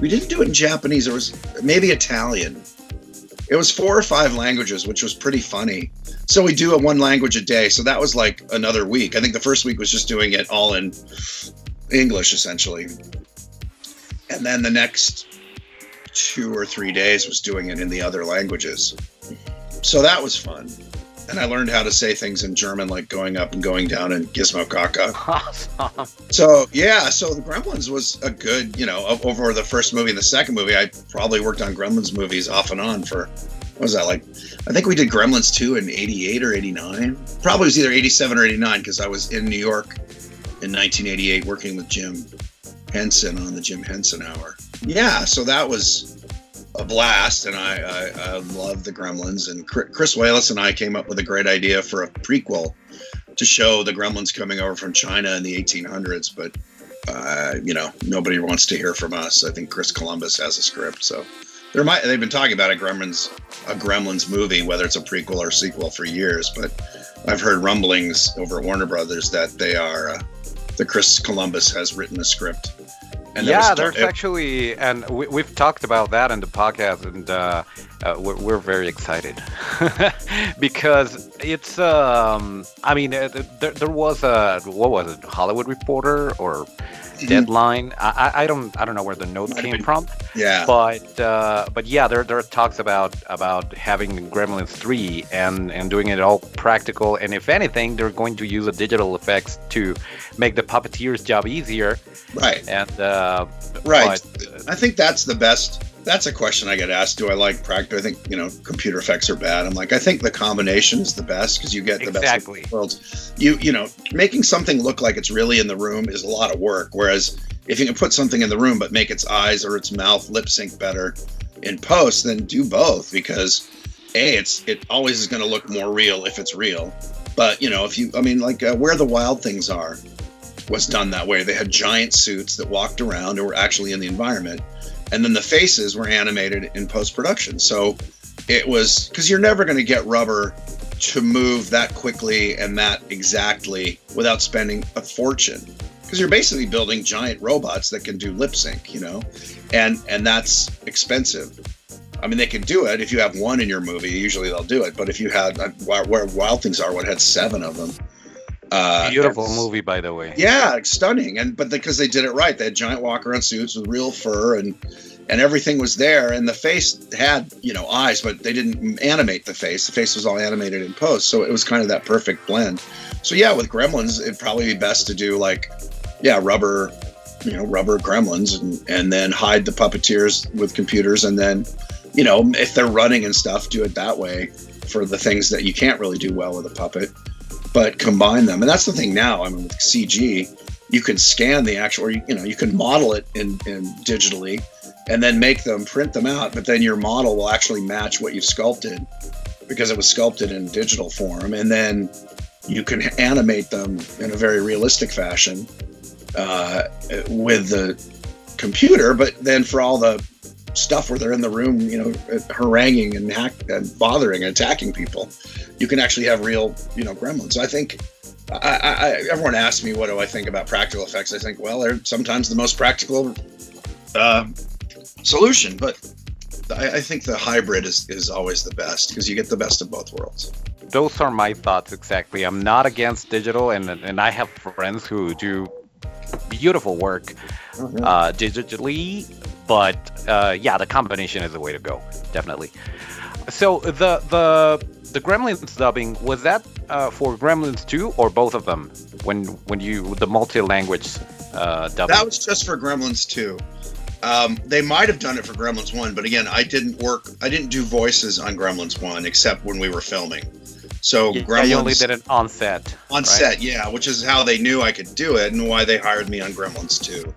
We didn't do it in Japanese. It was maybe Italian. It was four or five languages, which was pretty funny. So we do a one language a day. So that was like another week. I think the first week was just doing it all in English, essentially. And then the next two or three days was doing it in the other languages. So that was fun and I learned how to say things in German, like going up and going down in Gizmo Kaka. Awesome. So yeah, so the Gremlins was a good, you know, over the first movie and the second movie. I probably worked on Gremlins movies off and on for what was that like? I think we did Gremlins two in '88 or '89. Probably was either '87 or '89 because I was in New York in 1988 working with Jim Henson on the Jim Henson Hour. Yeah, so that was a blast, and I, I, I love the Gremlins. And Chris Walas and I came up with a great idea for a prequel to show the Gremlins coming over from China in the 1800s, but uh, you know nobody wants to hear from us. I think Chris Columbus has a script, so there might they've been talking about a Gremlins a Gremlins movie, whether it's a prequel or sequel, for years. But I've heard rumblings over at Warner Brothers that they are uh, the Chris Columbus has written a script yeah, there's actually, and we, have talked about that in the podcast, and uh, uh, we're, we're, very excited because it's. Um, I mean, uh, there, there was a what was it, Hollywood Reporter or. Deadline? I, I don't I don't know where the note came been, from. Yeah. But uh, but yeah, there there are talks about about having Gremlins three and and doing it all practical, and if anything, they're going to use the digital effects to make the puppeteers' job easier Right. And uh, right. But, I think that's the best. That's a question I get asked. Do I like practice? I think you know computer effects are bad. I'm like, I think the combination is the best because you get the exactly. best of worlds. You you know, making something look like it's really in the room is a lot of work. Whereas if you can put something in the room but make its eyes or its mouth lip sync better in post, then do both because a it's it always is going to look more real if it's real. But you know, if you, I mean, like uh, where the wild things are was done that way. They had giant suits that walked around and were actually in the environment. And then the faces were animated in post production. So it was because you're never going to get rubber to move that quickly and that exactly without spending a fortune. Because you're basically building giant robots that can do lip sync you know? And and that's expensive. I mean they can do it. If you have one in your movie usually they'll do it. But if you had uh, where wild things are what had seven of them uh, Beautiful movie, by the way. Yeah, stunning, and but because they did it right, they had giant walk around suits with real fur and and everything was there, and the face had you know eyes, but they didn't animate the face. The face was all animated in post, so it was kind of that perfect blend. So yeah, with Gremlins, it'd probably be best to do like yeah, rubber, you know, rubber Gremlins, and and then hide the puppeteers with computers, and then you know if they're running and stuff, do it that way for the things that you can't really do well with a puppet but combine them. And that's the thing now. I mean, with CG, you can scan the actual, or you, you know, you can model it in, in digitally, and then make them print them out. But then your model will actually match what you've sculpted because it was sculpted in digital form, and then you can animate them in a very realistic fashion uh, with the computer. But then for all the stuff where they're in the room, you know, haranguing and, hack, and bothering and attacking people. You can actually have real, you know, gremlins. I think I, I, everyone asks me what do I think about practical effects. I think well, they're sometimes the most practical uh, solution. But I, I think the hybrid is, is always the best because you get the best of both worlds. Those are my thoughts exactly. I'm not against digital, and and I have friends who do beautiful work mm-hmm. uh, digitally. But uh, yeah, the combination is the way to go, definitely. So the the the Gremlins dubbing was that uh, for Gremlins 2 or both of them? When when you the multi-language uh, dubbing? That was just for Gremlins 2. Um, they might have done it for Gremlins 1, but again, I didn't work. I didn't do voices on Gremlins 1 except when we were filming. So yeah, Gremlins, only did it on set. On right? set, yeah, which is how they knew I could do it and why they hired me on Gremlins 2.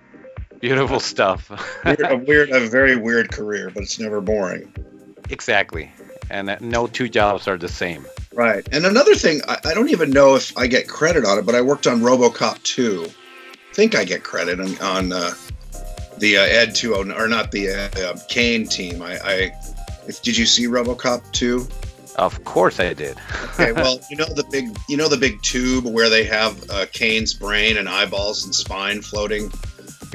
Beautiful stuff. weird, a weird, a very weird career, but it's never boring. Exactly, and no two jobs are the same. Right, and another thing, I, I don't even know if I get credit on it, but I worked on RoboCop 2. I think I get credit on, on uh, the uh, Ed 2 or not the uh, uh, Cain team. I, I if, did you see RoboCop 2? Of course I did. okay, well, you know the big, you know the big tube where they have uh, Cain's brain and eyeballs and spine floating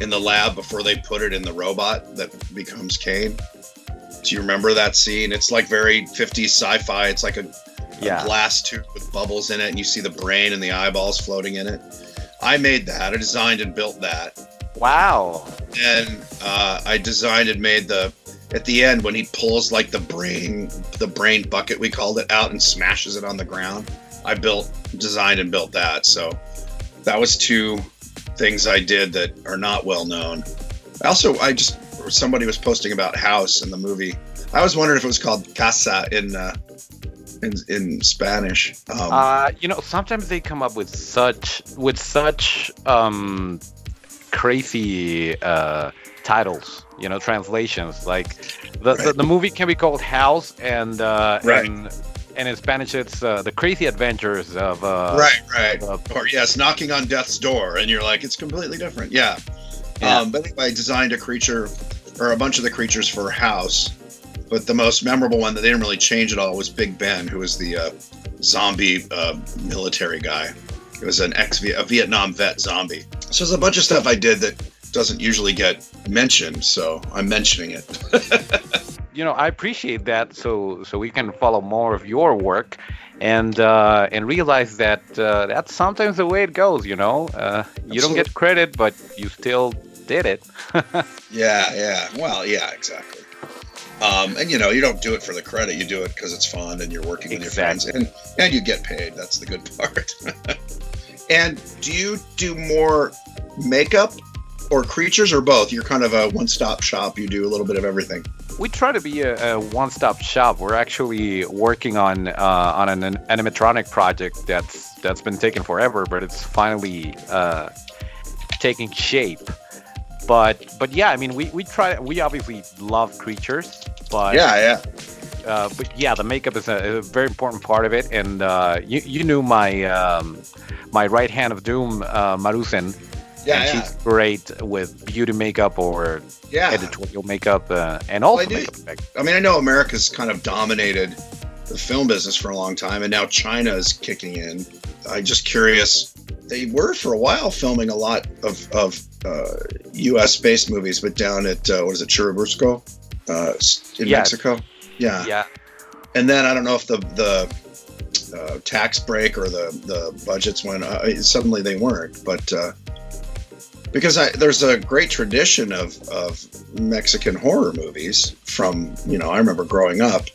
in the lab before they put it in the robot that becomes Cain. Do you remember that scene? It's like very 50s sci-fi. It's like a, yeah. a glass tube with bubbles in it, and you see the brain and the eyeballs floating in it. I made that. I designed and built that. Wow. And uh, I designed and made the at the end when he pulls like the brain the brain bucket we called it out and smashes it on the ground i built designed and built that so that was two things i did that are not well known also i just somebody was posting about house in the movie i was wondering if it was called casa in uh, in, in Spanish. Um, uh, you know, sometimes they come up with such with such um, crazy uh, titles you know translations like the, right. the, the, movie can be called house and uh right. and, and in spanish it's uh, the crazy adventures of uh right right. uh, or yes knocking on death's door and you're like it's completely different. Yeah, yeah. um but anyway i designed a creature or a bunch of the creatures for house but the most memorable one that they didn't really change at all was big ben who was the uh, zombie uh, military guy. It was an ex a vietnam vet zombie. So there's a bunch of stuff i did that doesn't usually get mentioned, so I'm mentioning it. you know, I appreciate that. So so we can follow more of your work, and uh, and realize that uh, that's sometimes the way it goes. You know, uh, you don't get credit, but you still did it. yeah, yeah. Well, yeah, exactly. Um, and you know, you don't do it for the credit. You do it because it's fun and you're working with exactly. your friends, and and you get paid. That's the good part. and do you do more makeup or creatures or both? You're kind of a one-stop shop. You do a little bit of everything. We try to be a, a one-stop shop. We're actually working on uh, on an animatronic project that's that's been taking forever, but it's finally uh, taking shape. But but yeah, I mean, we, we try. We obviously love creatures, but yeah, yeah. Uh, but yeah, the makeup is a, a, very important part of it. And uh, you, you knew my um, my right hand of doom, uh, Marusen, yeah, and yeah. she's great with beauty makeup or yeah. editorial makeup uh, and also well, makeup effects. I mean, I know America's kind of dominated the film business for a long time, and now China is kicking in. I'm just curious. They were for a while filming a lot of, of uh, U.S. based movies, but down at uh, what is it, Churubusco, uh, in yeah. Mexico. Yeah. Yeah. And then I don't know if the the uh, tax break or the the budgets went. Uh, suddenly they weren't, but uh, because I, there's a great tradition of, of Mexican horror movies from, you know, I remember growing up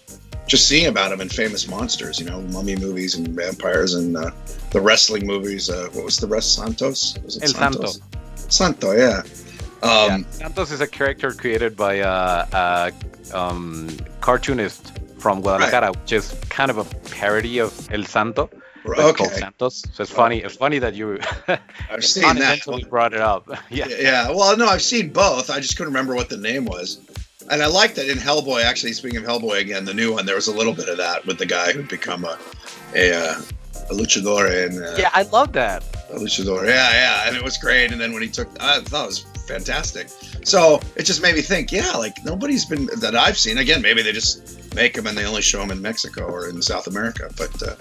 just seeing about them in famous monsters, you know, mummy movies and vampires and uh, the wrestling movies. Uh, what was the rest? Santos? Was it El Santos? Santo. Santo, yeah. Um, yeah. Santos is a character created by a, a um, cartoonist from Guadalajara, right. which is kind of a parody of El Santo okay. Santos. So it's funny. It's funny that you I've seen that. brought it up. yeah. Yeah. Well, no, I've seen both. I just couldn't remember what the name was. And I like that in Hellboy. Actually, speaking of Hellboy again, the new one, there was a little bit of that with the guy who'd become a a, uh, a luchador. And uh, yeah, I love that. A luchador. Yeah, yeah, and it was great. And then when he took, I thought it was fantastic. So it just made me think, yeah, like nobody's been that I've seen. Again, maybe they just make them and they only show them in Mexico or in South America. But uh,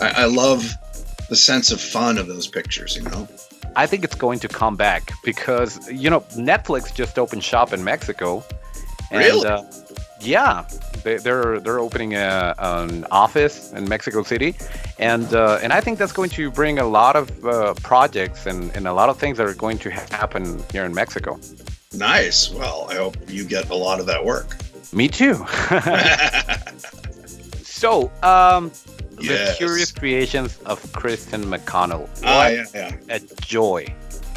I, I love the sense of fun of those pictures, you know? I think it's going to come back because, you know, Netflix just opened shop in Mexico Really? And, uh, yeah, they, they're they're opening a, an office in Mexico City, and uh, and I think that's going to bring a lot of uh, projects and, and a lot of things that are going to happen here in Mexico. Nice. Well, I hope you get a lot of that work. Me too. so, um, the Curious Creations of Christine McConnell. What Ah, yeah, yeah. a joy.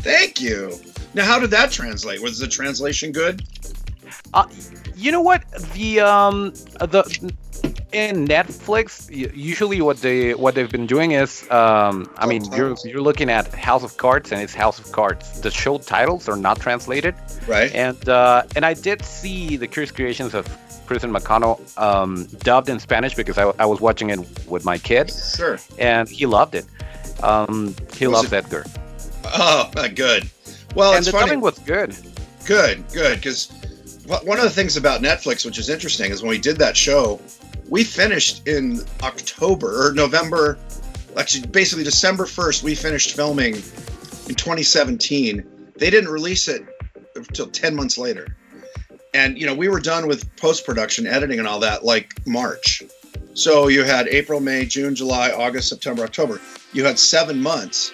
Thank you. Now, how did that translate? Was the translation good? Uh, you know what? The um the in Netflix usually what they what they've been doing is um I mean you're you're looking at House of Cards and it's House of Cards. The show titles are not translated, Right. and uh, and I did see the Curious Creations of Christine McConnell um, dubbed in Spanish because I, I was watching it with my kid Sure. and he loved it. Um, he loves it- Edgar, Oh, good. Well, and it's the funny. dubbing was good. Good, good. Because one of the things about Netflix, which is interesting, is when we did that show, we finished in October or November, actually, basically December 1st, we finished filming in 2017. They didn't release it until 10 months later. And, you know, we were done with post production, editing, and all that like March. So you had April, May, June, July, August, September, October. You had seven months.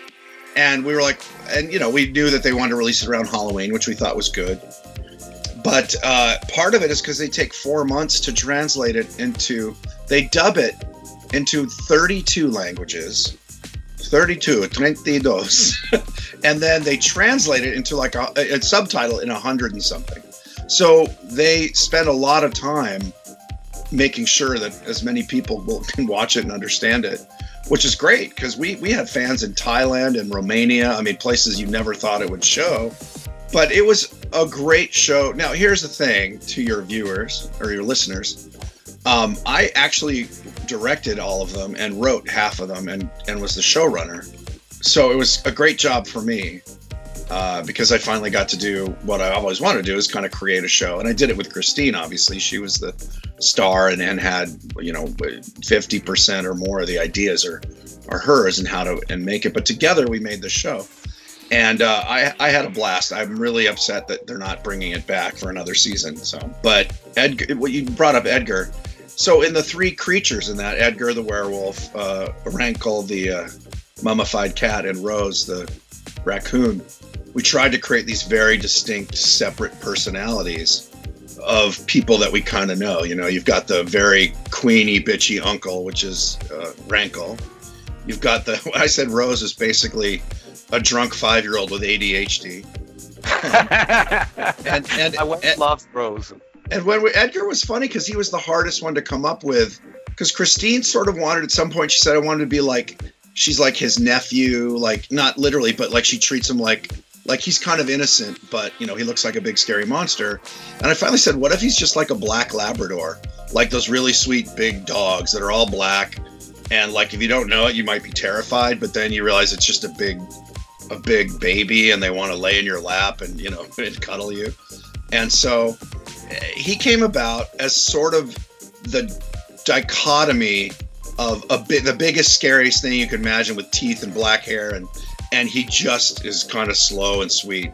And we were like, and, you know, we knew that they wanted to release it around Halloween, which we thought was good but uh, part of it is because they take four months to translate it into they dub it into 32 languages 32 32 and then they translate it into like a, a subtitle in a hundred and something so they spend a lot of time making sure that as many people will, can watch it and understand it which is great because we we have fans in thailand and romania i mean places you never thought it would show but it was a great show. Now, here's the thing to your viewers or your listeners. Um, I actually directed all of them and wrote half of them and, and was the showrunner. So it was a great job for me uh, because I finally got to do what I always wanted to do is kind of create a show. And I did it with Christine, obviously. She was the star and, and had, you know, 50% or more of the ideas are, are hers and how to and make it. But together we made the show and uh, I, I had a blast. I'm really upset that they're not bringing it back for another season. So, but Edgar, what you brought up, Edgar. So, in the three creatures in that, Edgar the werewolf, uh, Rankle the uh, mummified cat, and Rose the raccoon, we tried to create these very distinct, separate personalities of people that we kind of know. You know, you've got the very queeny, bitchy uncle, which is uh, Rankle. You've got the I said Rose is basically a drunk five year old with ADHD. And and I and, loves Rose. and when we, Edgar was funny because he was the hardest one to come up with. Because Christine sort of wanted at some point she said I wanted to be like she's like his nephew, like not literally, but like she treats him like like he's kind of innocent, but you know he looks like a big scary monster. And I finally said, what if he's just like a black Labrador, like those really sweet big dogs that are all black, and like if you don't know it, you might be terrified, but then you realize it's just a big a big baby and they want to lay in your lap and you know and cuddle you. And so eh, he came about as sort of the dichotomy of a bit the biggest scariest thing you can imagine with teeth and black hair and and he just is kind of slow and sweet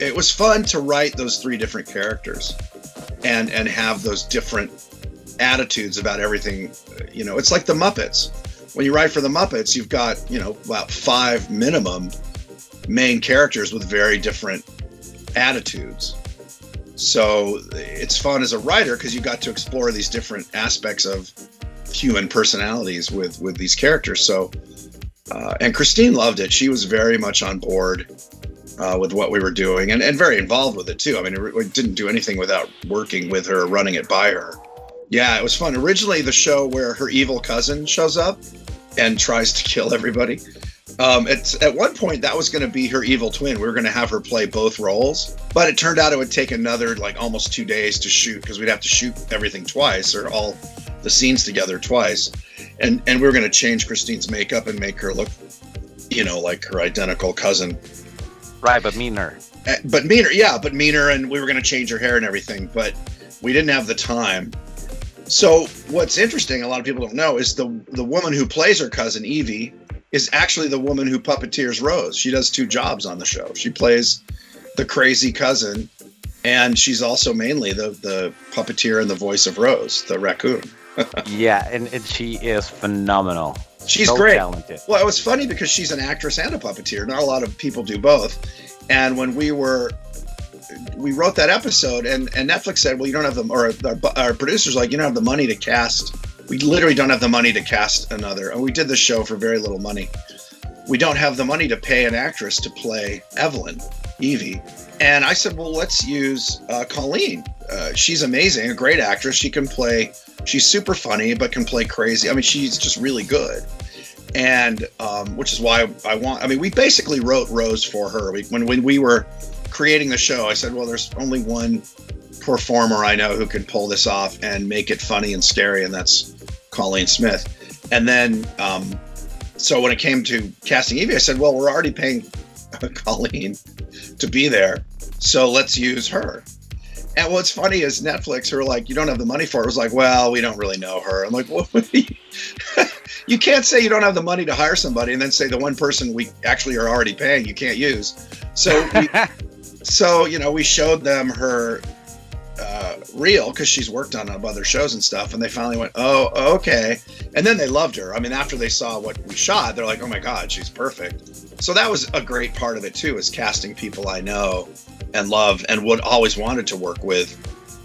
it was fun to write those three different characters and and have those different attitudes about everything you know it's like the muppets when you write for the muppets you've got you know about five minimum main characters with very different attitudes. So it's fun as a writer because you got to explore these different aspects of human personalities with with these characters. So, uh, and Christine loved it. She was very much on board uh, with what we were doing and, and very involved with it too. I mean, we didn't do anything without working with her, running it by her. Yeah, it was fun. Originally, the show where her evil cousin shows up and tries to kill everybody. Um, it's at one point that was going to be her evil twin. We were going to have her play both roles, but it turned out it would take another like almost two days to shoot because we'd have to shoot everything twice or all the scenes together twice, and and we were going to change Christine's makeup and make her look, you know, like her identical cousin, Right, but meaner. Uh, but meaner. Yeah, but meaner, and we were going to change her hair and everything, but we didn't have the time. So what's interesting, a lot of people don't know, is the the woman who plays her cousin Evie is actually the woman who puppeteers Rose. She does two jobs on the show. She plays the crazy cousin and she's also mainly the the puppeteer and the voice of Rose, the raccoon. Yeah, and, and she is phenomenal. She's so great. Talented. Well, it was funny because she's an actress and a puppeteer. Not a lot of people do both. And when we were we wrote that episode, and, and Netflix said, "Well, you don't have the or our, our producers like you don't have the money to cast. We literally don't have the money to cast another." And we did the show for very little money. We don't have the money to pay an actress to play Evelyn, Evie. And I said, "Well, let's use uh, Colleen. Uh, she's amazing, a great actress. She can play. She's super funny, but can play crazy. I mean, she's just really good." and um, which is why I want. I mean, we basically wrote Rose for her. We, when when we were creating the show, I said, well, there's only one performer I know who can pull this off and make it funny and scary, and that's Colleen Smith. And then, um, so when it came to casting Evie, I said, well, we're already paying Colleen to be there, so let's use her. And what's funny is Netflix, who are like, you don't have the money for it, was like, well, we don't really know her. I'm like, what? you can't say you don't have the money to hire somebody and then say the one person we actually are already paying you can't use. So we, so you know we showed them her uh, reel because she's worked on other shows and stuff and they finally went oh okay. And then they loved her. I mean after they saw what we shot they're like oh my god she's perfect. So that was a great part of it too is casting people i know and love and would always wanted to work with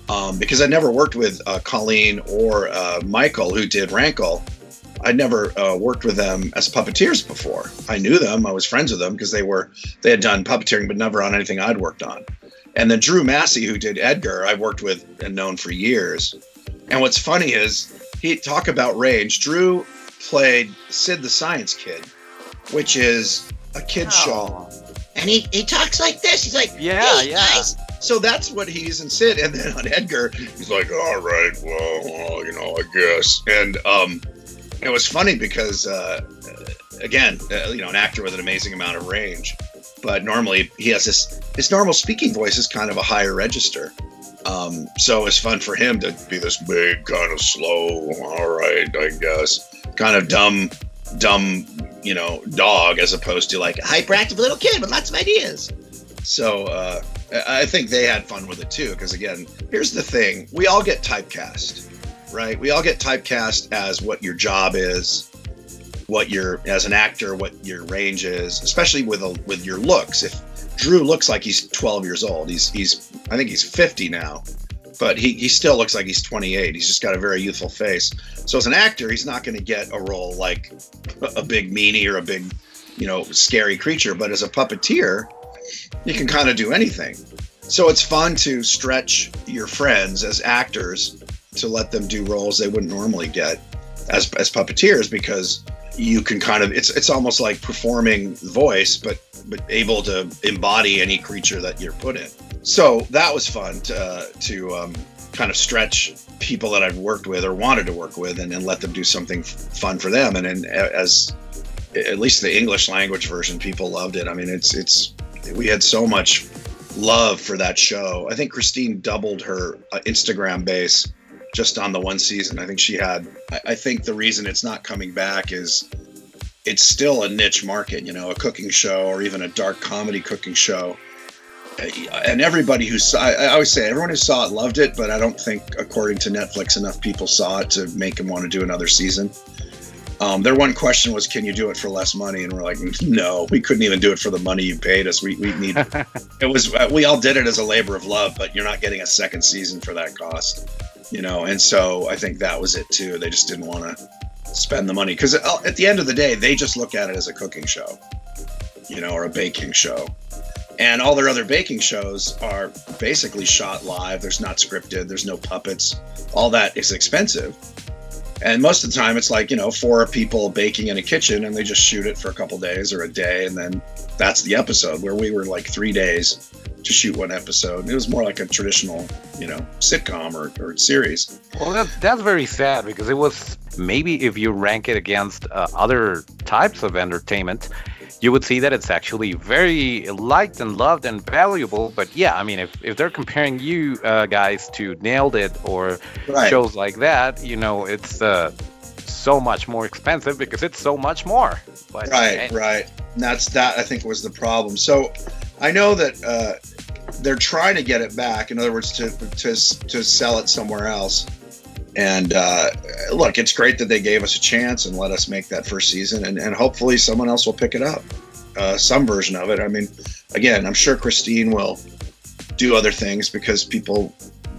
um, because i never worked with uh, colleen or uh, michael who did rankle. I'd never uh, worked with them as puppeteers before. I knew them, I was friends with them because they were they had done puppeteering, but never on anything I'd worked on. And then Drew Massey, who did Edgar, I've worked with and known for years. And what's funny is he talk about range. Drew played Sid the Science Kid, which is a kid's oh. show. And he, he talks like this. He's like, yeah, hey, yeah. Guys. So that's what he's in Sid. And then on Edgar, he's like, all right, well, well you know, I guess. And um, it was funny because uh, again, uh, you know, an actor with an amazing amount of range, but normally he has this. His normal speaking voice is kind of a higher register. Um, so it's fun for him to be this big, kind of slow. All right, I guess, kind of dumb, dumb, you know, dog as opposed to like a hyperactive little kid with lots of ideas. So uh, I think they had fun with it too. Because again, here's the thing: we all get typecast right? We all get typecast as what your job is, what your as an actor, what your range is, especially with a, with your looks. If Drew looks like he's 12 years old, he's he's I think he's 50 now, but he he still looks like he's 28. He's just got a very youthful face. So as an actor, he's not going to get a role like a big meanie or a big, you know, scary creature. But as a puppeteer, you can kind of do anything. So it's fun to stretch your friends as actors to let them do roles they wouldn't normally get as as puppeteers because you can kind of it's it's almost like performing voice but but able to embody any creature that you're put in. So that was fun to uh, to um, kind of stretch people that I've worked with or wanted to work with and then let them do something f- fun for them. And then as at least the English language version people loved it. I mean it's it's we had so much love for that show. I think Christine doubled her uh, Instagram base just on the one season. I think she had. I, think the reason it's not coming back is it's still a niche market. You know, a cooking show or even a dark comedy cooking show. And everybody who saw, I always say, everyone who saw it loved it, but I don't think, according to Netflix, enough people saw it to make them want to do another season. Um, their one question was, "Can you do it for less money?" And we're like, "No, we couldn't even do it for the money you paid us. We, we need." it was we all did it as a labor of love, but you're not getting a second season for that cost you know and so i think that was it too. They just didn't want to spend the money because uh, at the end of the day they just look at it as a cooking show you know or a baking show. And all their other baking shows are basically shot live. There's not scripted. There's no puppets. All that is expensive and most of the time it's like you know four people baking in a kitchen and they just shoot it for a couple days or a day and then that's the episode where we were like three days to shoot one episode. It was more like a traditional, you know, sitcom or, or series. Well, that, that's very sad because it was maybe if you rank it against uh, other types of entertainment, you would see that it's actually very liked and loved and valuable. But yeah, I mean, if, if they're comparing you uh, guys to Nailed It or right. shows like that, you know, it's uh, so much more expensive because it's so much more. But, right, and, right. And that's that. I think was the problem. So I know that uh, they're trying to get it back. In other words, to to to sell it somewhere else. And uh, look, it's great that they gave us a chance and let us make that first season, and, and hopefully someone else will pick it up, uh, some version of it. I mean, again, I'm sure Christine will do other things because people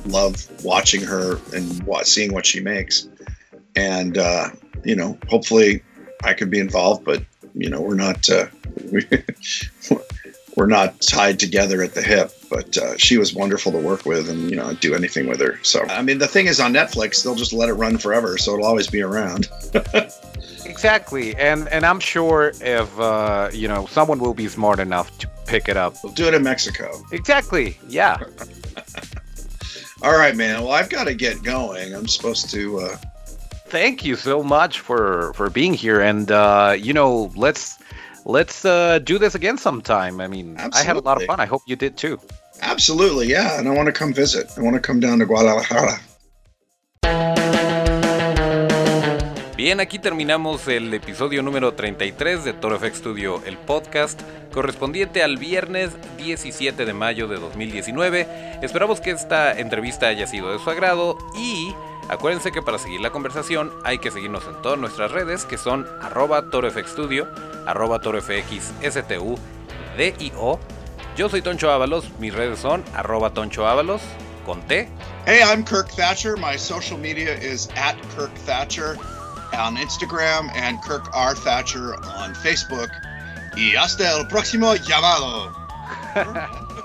love watching her and seeing what she makes. And uh, you know, hopefully, I could be involved, but you know, we're not uh, we're not tied together at the hip. But uh, she was wonderful to work with, and you know, I'd do anything with her. So I mean, the thing is, on Netflix, they'll just let it run forever, so it'll always be around. exactly, and and I'm sure if uh, you know someone will be smart enough to pick it up, we'll do it in Mexico. Exactly. Yeah. All right, man. Well, I've got to get going. I'm supposed to. Uh... Thank you so much for for being here, and uh, you know, let's let's uh, do this again sometime. I mean, Absolutely. I had a lot of fun. I hope you did too. Absolutely, yeah. And I want to come visit. I want to come down to Guadalajara. Bien, aquí terminamos el episodio número 33 de Toro FX Studio, el podcast correspondiente al viernes 17 de mayo de 2019. Esperamos que esta entrevista haya sido de su agrado y acuérdense que para seguir la conversación hay que seguirnos en todas nuestras redes que son arroba torofxstudio, arroba torofxstu, D-I-O. Yo soy Toncho Ábalos, mis redes son arroba Toncho Ábalos con T. Hey, I'm Kirk Thatcher. My social media is at Kirk Thatcher. on Instagram and Kirk R. Thatcher on Facebook. Y hasta el próximo llamado.